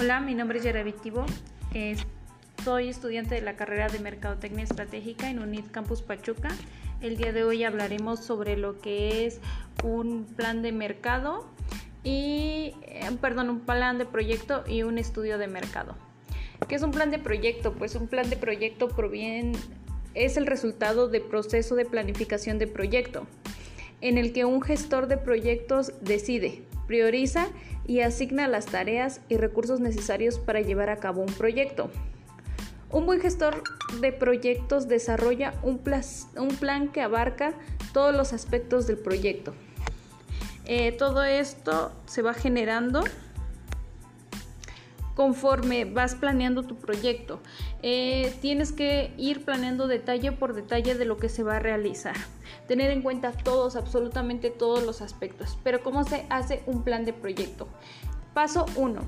Hola, mi nombre es Yara Tibo. soy estudiante de la carrera de Mercadotecnia Estratégica en UNIT Campus Pachuca. El día de hoy hablaremos sobre lo que es un plan de mercado y, eh, perdón, un plan de proyecto y un estudio de mercado. ¿Qué es un plan de proyecto? Pues un plan de proyecto proviene, es el resultado del proceso de planificación de proyecto, en el que un gestor de proyectos decide, prioriza y asigna las tareas y recursos necesarios para llevar a cabo un proyecto. Un buen gestor de proyectos desarrolla un, plan que abarca todos los aspectos del proyecto. Eh, todo esto se va generando conforme vas planeando tu proyecto. Eh, tienes que ir planeando detalle por detalle de lo que se va a realizar. Tener en cuenta todos, absolutamente todos los aspectos. Pero ¿cómo se hace un plan de proyecto? Paso 1.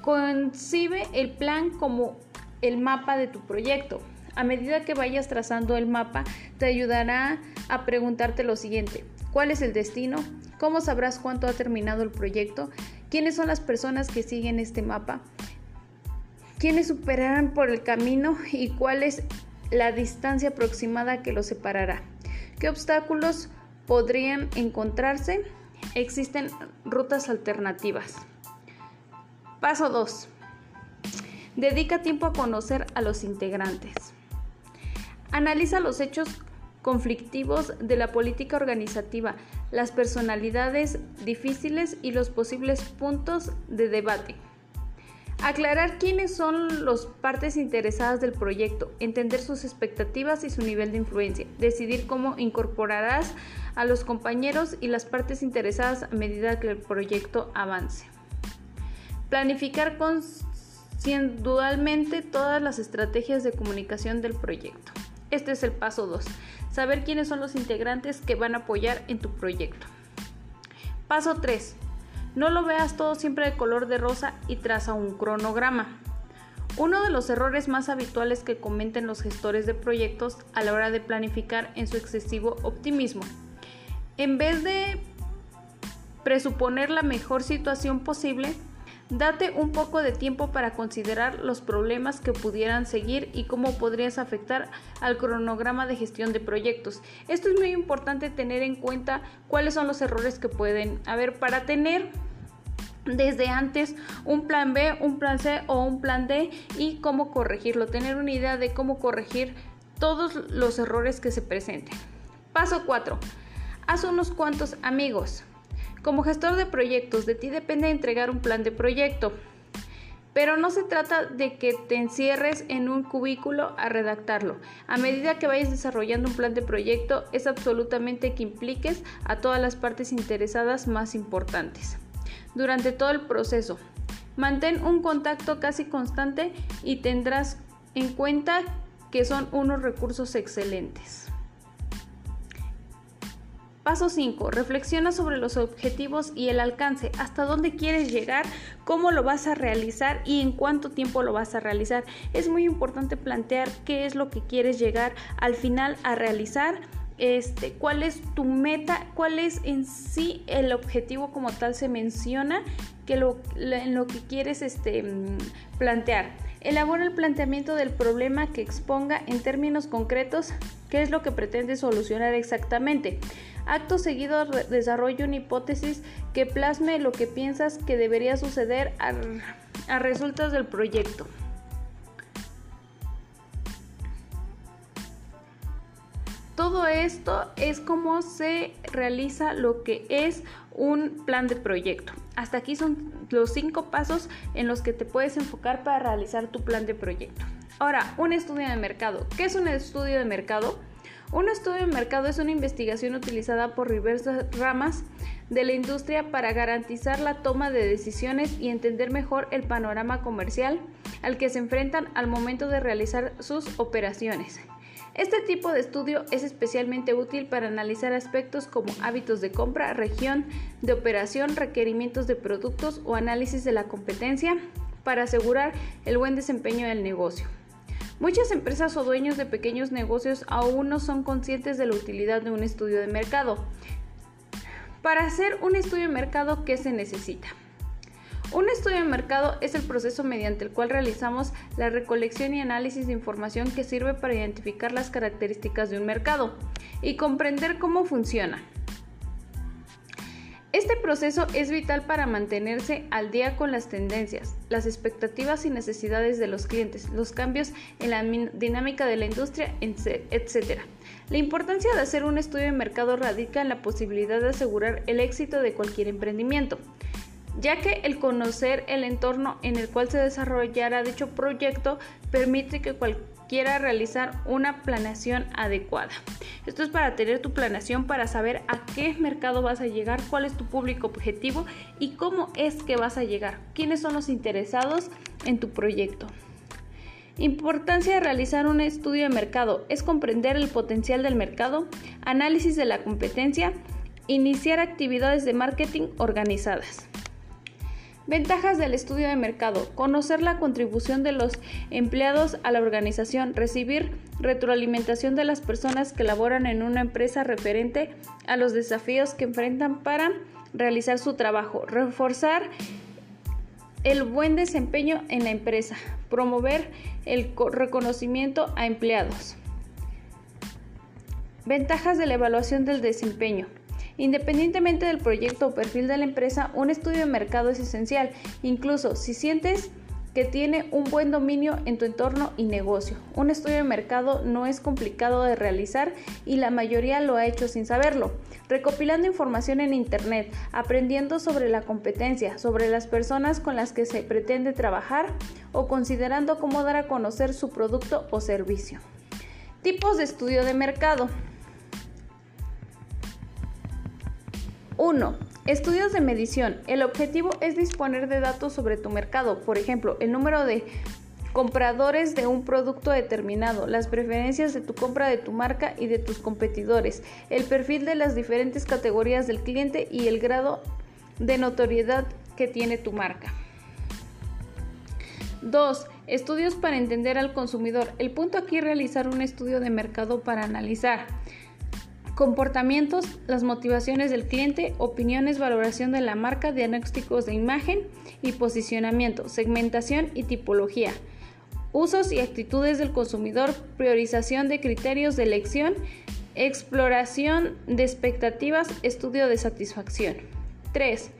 Concibe el plan como el mapa de tu proyecto. A medida que vayas trazando el mapa, te ayudará a preguntarte lo siguiente. ¿Cuál es el destino? ¿Cómo sabrás cuánto ha terminado el proyecto? ¿Quiénes son las personas que siguen este mapa? ¿Quiénes superarán por el camino y cuál es la distancia aproximada que los separará? ¿Qué obstáculos podrían encontrarse? Existen rutas alternativas. Paso 2. Dedica tiempo a conocer a los integrantes. Analiza los hechos conflictivos de la política organizativa, las personalidades difíciles y los posibles puntos de debate. Aclarar quiénes son las partes interesadas del proyecto, entender sus expectativas y su nivel de influencia, decidir cómo incorporarás a los compañeros y las partes interesadas a medida que el proyecto avance. Planificar condualmente todas las estrategias de comunicación del proyecto. Este es el paso 2. Saber quiénes son los integrantes que van a apoyar en tu proyecto. Paso 3. No lo veas todo siempre de color de rosa y traza un cronograma. Uno de los errores más habituales que cometen los gestores de proyectos a la hora de planificar en su excesivo optimismo. En vez de presuponer la mejor situación posible, Date un poco de tiempo para considerar los problemas que pudieran seguir y cómo podrías afectar al cronograma de gestión de proyectos. Esto es muy importante tener en cuenta cuáles son los errores que pueden haber para tener desde antes un plan B, un plan C o un plan D y cómo corregirlo, tener una idea de cómo corregir todos los errores que se presenten. Paso 4. Haz unos cuantos amigos. Como gestor de proyectos, de ti depende entregar un plan de proyecto. Pero no se trata de que te encierres en un cubículo a redactarlo. A medida que vayas desarrollando un plan de proyecto, es absolutamente que impliques a todas las partes interesadas más importantes. Durante todo el proceso, mantén un contacto casi constante y tendrás en cuenta que son unos recursos excelentes. Paso 5. Reflexiona sobre los objetivos y el alcance, hasta dónde quieres llegar, cómo lo vas a realizar y en cuánto tiempo lo vas a realizar. Es muy importante plantear qué es lo que quieres llegar al final a realizar. Este, cuál es tu meta, cuál es en sí el objetivo como tal se menciona que lo, en lo que quieres este, mm, plantear. Elabora el planteamiento del problema que exponga en términos concretos qué es lo que pretende solucionar exactamente. Acto seguido desarrolla una hipótesis que plasme lo que piensas que debería suceder a, a resultas del proyecto. Todo esto es como se realiza lo que es un plan de proyecto. Hasta aquí son los cinco pasos en los que te puedes enfocar para realizar tu plan de proyecto. Ahora, un estudio de mercado. ¿Qué es un estudio de mercado? Un estudio de mercado es una investigación utilizada por diversas ramas de la industria para garantizar la toma de decisiones y entender mejor el panorama comercial al que se enfrentan al momento de realizar sus operaciones. Este tipo de estudio es especialmente útil para analizar aspectos como hábitos de compra, región de operación, requerimientos de productos o análisis de la competencia para asegurar el buen desempeño del negocio. Muchas empresas o dueños de pequeños negocios aún no son conscientes de la utilidad de un estudio de mercado. Para hacer un estudio de mercado, ¿qué se necesita? Un estudio de mercado es el proceso mediante el cual realizamos la recolección y análisis de información que sirve para identificar las características de un mercado y comprender cómo funciona. Este proceso es vital para mantenerse al día con las tendencias, las expectativas y necesidades de los clientes, los cambios en la dinámica de la industria, etc. La importancia de hacer un estudio de mercado radica en la posibilidad de asegurar el éxito de cualquier emprendimiento, ya que el conocer el entorno en el cual se desarrollará dicho proyecto permite que cualquier quiera realizar una planeación adecuada. Esto es para tener tu planeación para saber a qué mercado vas a llegar, cuál es tu público objetivo y cómo es que vas a llegar, quiénes son los interesados en tu proyecto. Importancia de realizar un estudio de mercado es comprender el potencial del mercado, análisis de la competencia, iniciar actividades de marketing organizadas. Ventajas del estudio de mercado. Conocer la contribución de los empleados a la organización. Recibir retroalimentación de las personas que laboran en una empresa referente a los desafíos que enfrentan para realizar su trabajo. Reforzar el buen desempeño en la empresa. Promover el reconocimiento a empleados. Ventajas de la evaluación del desempeño. Independientemente del proyecto o perfil de la empresa, un estudio de mercado es esencial, incluso si sientes que tiene un buen dominio en tu entorno y negocio. Un estudio de mercado no es complicado de realizar y la mayoría lo ha hecho sin saberlo. Recopilando información en Internet, aprendiendo sobre la competencia, sobre las personas con las que se pretende trabajar o considerando cómo dar a conocer su producto o servicio. Tipos de estudio de mercado. 1. Estudios de medición. El objetivo es disponer de datos sobre tu mercado, por ejemplo, el número de compradores de un producto determinado, las preferencias de tu compra de tu marca y de tus competidores, el perfil de las diferentes categorías del cliente y el grado de notoriedad que tiene tu marca. 2. Estudios para entender al consumidor. El punto aquí es realizar un estudio de mercado para analizar comportamientos, las motivaciones del cliente, opiniones, valoración de la marca, diagnósticos de imagen y posicionamiento, segmentación y tipología, usos y actitudes del consumidor, priorización de criterios de elección, exploración de expectativas, estudio de satisfacción. 3.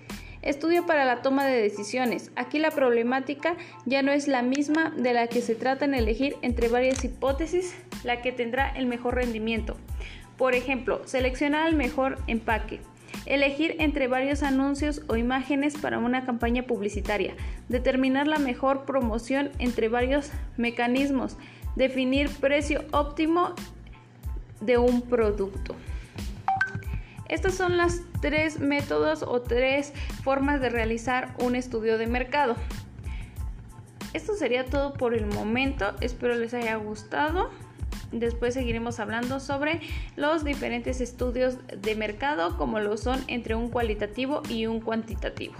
Estudio para la toma de decisiones. Aquí la problemática ya no es la misma de la que se trata en elegir entre varias hipótesis la que tendrá el mejor rendimiento. Por ejemplo, seleccionar el mejor empaque. Elegir entre varios anuncios o imágenes para una campaña publicitaria. Determinar la mejor promoción entre varios mecanismos. Definir precio óptimo de un producto. Estos son los tres métodos o tres formas de realizar un estudio de mercado. Esto sería todo por el momento. Espero les haya gustado. Después seguiremos hablando sobre los diferentes estudios de mercado como lo son entre un cualitativo y un cuantitativo.